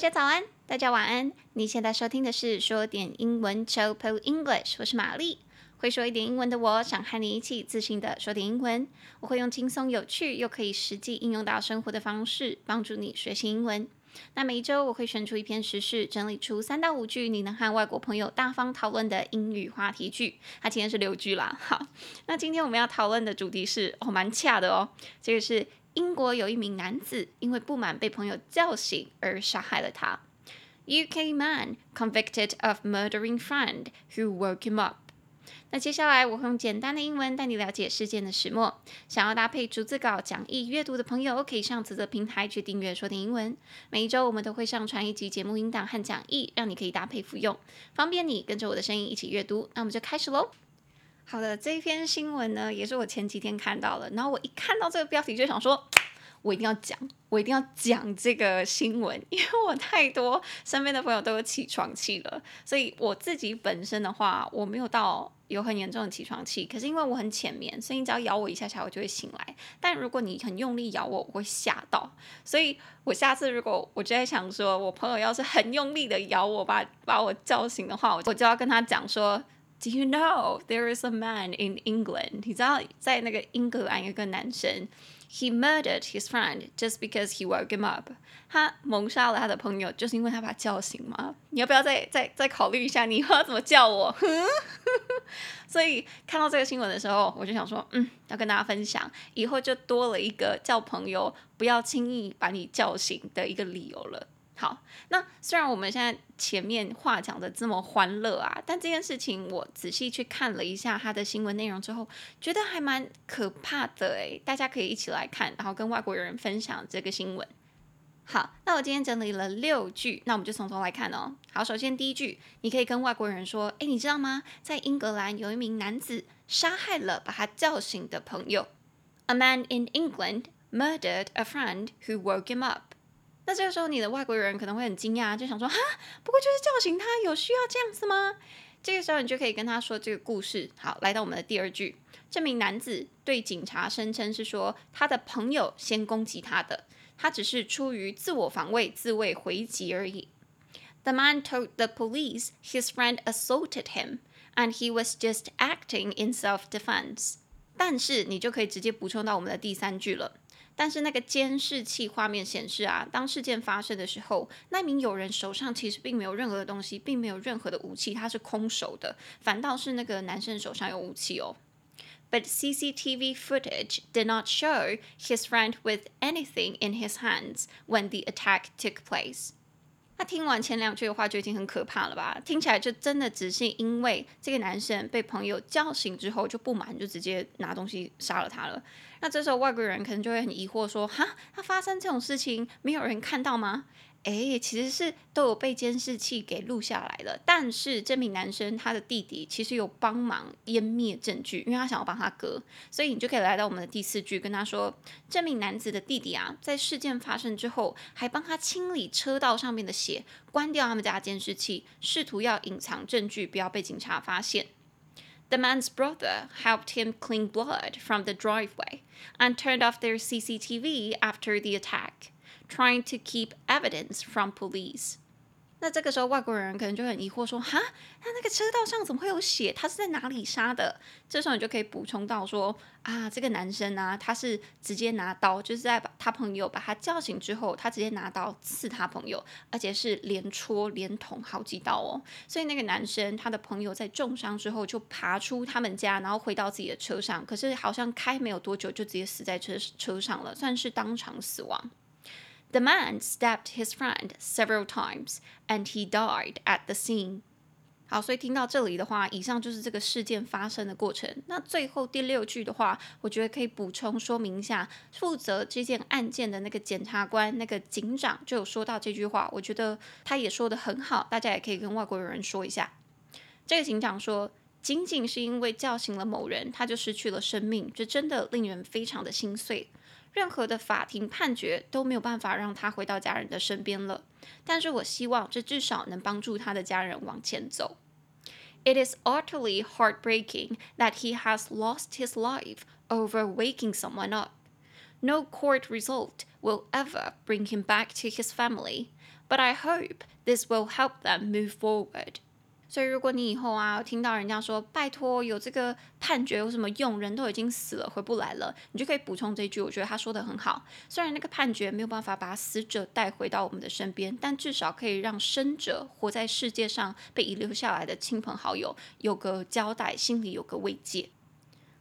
大家早安，大家晚安。你现在收听的是说点英文 Chopo English，我是玛丽。会说一点英文的我，想和你一起自信的说点英文。我会用轻松有趣又可以实际应用到生活的方式，帮助你学习英文。那每一周我会选出一篇时事，整理出三到五句你能和外国朋友大方讨论的英语话题句。那今天是六句啦。好，那今天我们要讨论的主题是哦，蛮恰的哦，这个是。英国有一名男子因为不满被朋友叫醒而杀害了他。UK man convicted of murdering friend who woke him up。那接下来我会用简单的英文带你了解事件的始末。想要搭配逐字稿讲义阅读的朋友，可以上此则平台去订阅说点英文。每一周我们都会上传一集节目音档和讲义，让你可以搭配服用，方便你跟着我的声音一起阅读。那我们就开始喽。好的，这一篇新闻呢，也是我前几天看到的。然后我一看到这个标题，就想说，我一定要讲，我一定要讲这个新闻，因为我太多身边的朋友都有起床气了。所以我自己本身的话，我没有到有很严重的起床气，可是因为我很浅眠，所以你只要咬我一下下，我就会醒来。但如果你很用力咬我，我会吓到。所以我下次如果我就在想说，我朋友要是很用力的咬我，把把我叫醒的话，我我就要跟他讲说。Do you know there is a man in England？你知道在那个英格兰有个男生，he murdered his friend just because he woke him up。他谋杀了他的朋友，就是因为他把他叫醒吗？你要不要再再再考虑一下，你要怎么叫我？所以看到这个新闻的时候，我就想说，嗯，要跟大家分享，以后就多了一个叫朋友不要轻易把你叫醒的一个理由了。好，那虽然我们现在前面话讲的这么欢乐啊，但这件事情我仔细去看了一下他的新闻内容之后，觉得还蛮可怕的诶，大家可以一起来看，然后跟外国人分享这个新闻。好，那我今天整理了六句，那我们就从头来看哦。好，首先第一句，你可以跟外国人说，诶，你知道吗？在英格兰有一名男子杀害了把他叫醒的朋友。A man in England murdered a friend who woke him up. 那这个时候，你的外国人可能会很惊讶，就想说：“哈，不过就是叫醒他，有需要这样子吗？”这个时候，你就可以跟他说这个故事。好，来到我们的第二句，这名男子对警察声称是说他的朋友先攻击他的，他只是出于自我防卫、自卫回击而已。The man told the police his friend assaulted him, and he was just acting in self-defense。但是，你就可以直接补充到我们的第三句了。但是那个监视器画面显示啊，当事件发生的时候，那名友人手上其实并没有任何的东西，并没有任何的武器，他是空手的，反倒是那个男生手上有武器哦。But CCTV footage did not show his friend with anything in his hands when the attack took place. 那听完前两句的话就已经很可怕了吧？听起来就真的只是因为这个男生被朋友叫醒之后就不满，就直接拿东西杀了他了。那这时候外国人可能就会很疑惑说：“哈，他发生这种事情没有人看到吗？”诶，其实是都有被监视器给录下来了，但是这名男生他的弟弟其实有帮忙湮灭证据，因为他想要帮他哥，所以你就可以来到我们的第四句，跟他说，这名男子的弟弟啊，在事件发生之后，还帮他清理车道上面的血，关掉他们家监视器，试图要隐藏证据，不要被警察发现。The man's brother helped him clean blood from the driveway and turned off their CCTV after the attack. Trying to keep evidence from police。那这个时候外国人可能就很疑惑说：“哈，那那个车道上怎么会有血？他是在哪里杀的？”这时候你就可以补充到说：“啊，这个男生啊，他是直接拿刀，就是在把他朋友把他叫醒之后，他直接拿刀刺他朋友，而且是连戳连捅好几刀哦。所以那个男生他的朋友在重伤之后就爬出他们家，然后回到自己的车上，可是好像开没有多久就直接死在车车上了，算是当场死亡。” The man stabbed his friend several times, and he died at the scene. 好，所以听到这里的话，以上就是这个事件发生的过程。那最后第六句的话，我觉得可以补充说明一下，负责这件案件的那个检察官、那个警长就有说到这句话，我觉得他也说得很好，大家也可以跟外国人说一下。这个警长说，仅仅是因为叫醒了某人，他就失去了生命，这真的令人非常的心碎。任何的法庭判决都没有办法让他回到家人的身边了，但是我希望这至少能帮助他的家人往前走。It is utterly heartbreaking that he has lost his life over waking someone up. No court result will ever bring him back to his family, but I hope this will help them move forward. 所以，如果你以后啊听到人家说“拜托，有这个判决有什么用？人都已经死了，回不来了”，你就可以补充这一句。我觉得他说的很好。虽然那个判决没有办法把死者带回到我们的身边，但至少可以让生者活在世界上被遗留下来的亲朋好友有个交代，心里有个慰藉。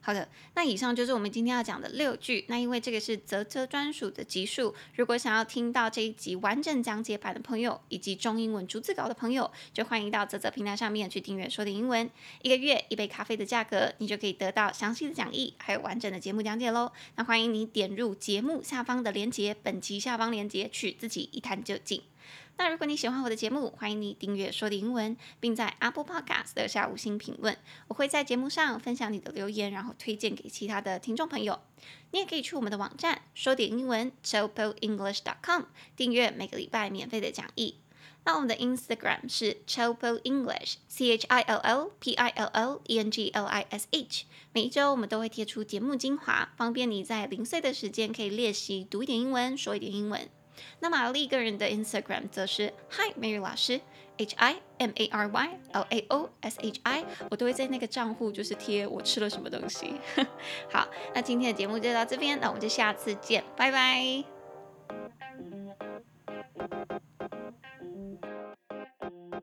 好的，那以上就是我们今天要讲的六句。那因为这个是泽泽专属的集数，如果想要听到这一集完整讲解版的朋友，以及中英文逐字稿的朋友，就欢迎到泽泽平台上面去订阅说点英文。一个月一杯咖啡的价格，你就可以得到详细的讲义，还有完整的节目讲解喽。那欢迎你点入节目下方的链接，本集下方链接去自己一探究竟。那如果你喜欢我的节目，欢迎你订阅说点英文，并在 Apple Podcast 留下五星评论。我会在节目上分享你的留言，然后推荐给其他的听众朋友。你也可以去我们的网站说点英文 chopoeenglish.com 订阅每个礼拜免费的讲义。那我们的 Instagram 是 Chopo English，C H I L L P I L L E N G L I S H。每一周我们都会贴出节目精华，方便你在零碎的时间可以练习读一点英文，说一点英文。那玛丽个人的 Instagram 则是 Hi Mary 老师，H I M A R Y L A O S H I，我都会在那个账户就是贴我吃了什么东西。好，那今天的节目就到这边，那我们就下次见，拜拜。